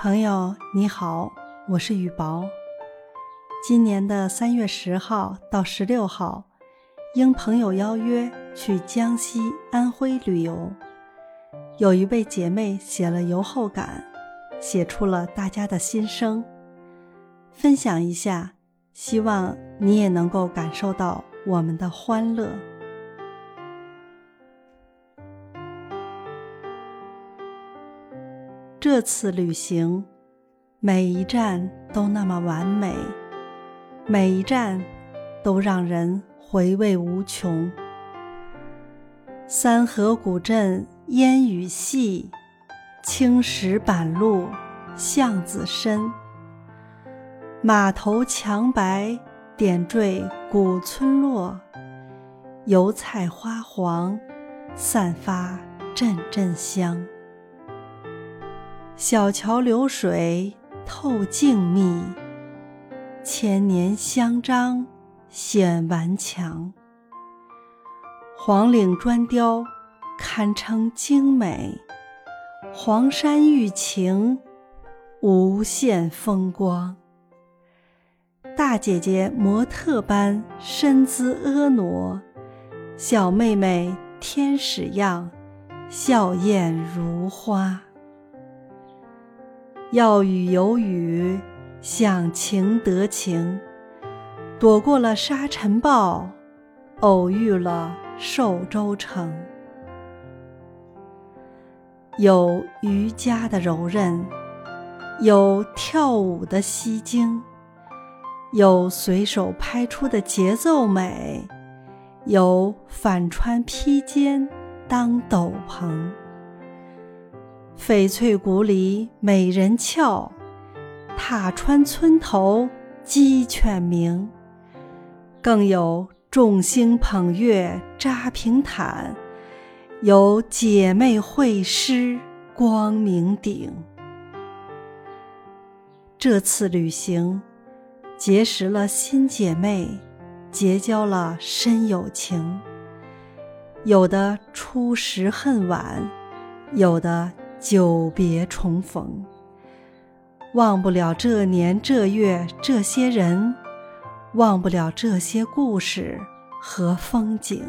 朋友你好，我是雨薄。今年的三月十号到十六号，应朋友邀约去江西、安徽旅游，有一位姐妹写了游后感，写出了大家的心声，分享一下，希望你也能够感受到我们的欢乐。这次旅行，每一站都那么完美，每一站都让人回味无穷。三河古镇烟雨细，青石板路巷子深。码头墙白点缀古村落，油菜花黄，散发阵阵香。小桥流水透静谧，千年香樟显顽强。黄岭砖雕堪称精美，黄山玉情无限风光。大姐姐模特般身姿婀娜，小妹妹天使样笑靥如花。要雨有雨，想晴得晴，躲过了沙尘暴，偶遇了寿州城。有瑜伽的柔韧，有跳舞的吸睛，有随手拍出的节奏美，有反穿披肩当斗篷。翡翠谷里美人俏，踏穿村头鸡犬鸣。更有众星捧月扎平坦，有姐妹会师光明顶。这次旅行，结识了新姐妹，结交了深友情。有的初识恨晚，有的。久别重逢，忘不了这年这月这些人，忘不了这些故事和风景。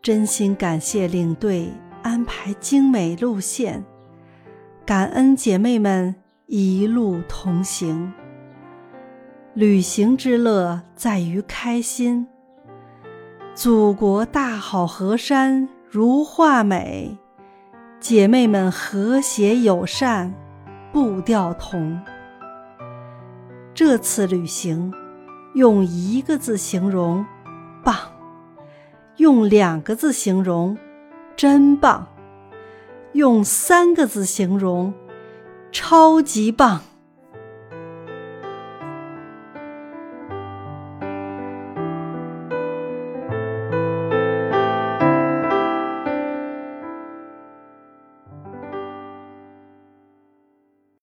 真心感谢领队安排精美路线，感恩姐妹们一路同行。旅行之乐在于开心。祖国大好河山如画美，姐妹们和谐友善，步调同。这次旅行，用一个字形容，棒；用两个字形容，真棒；用三个字形容，超级棒。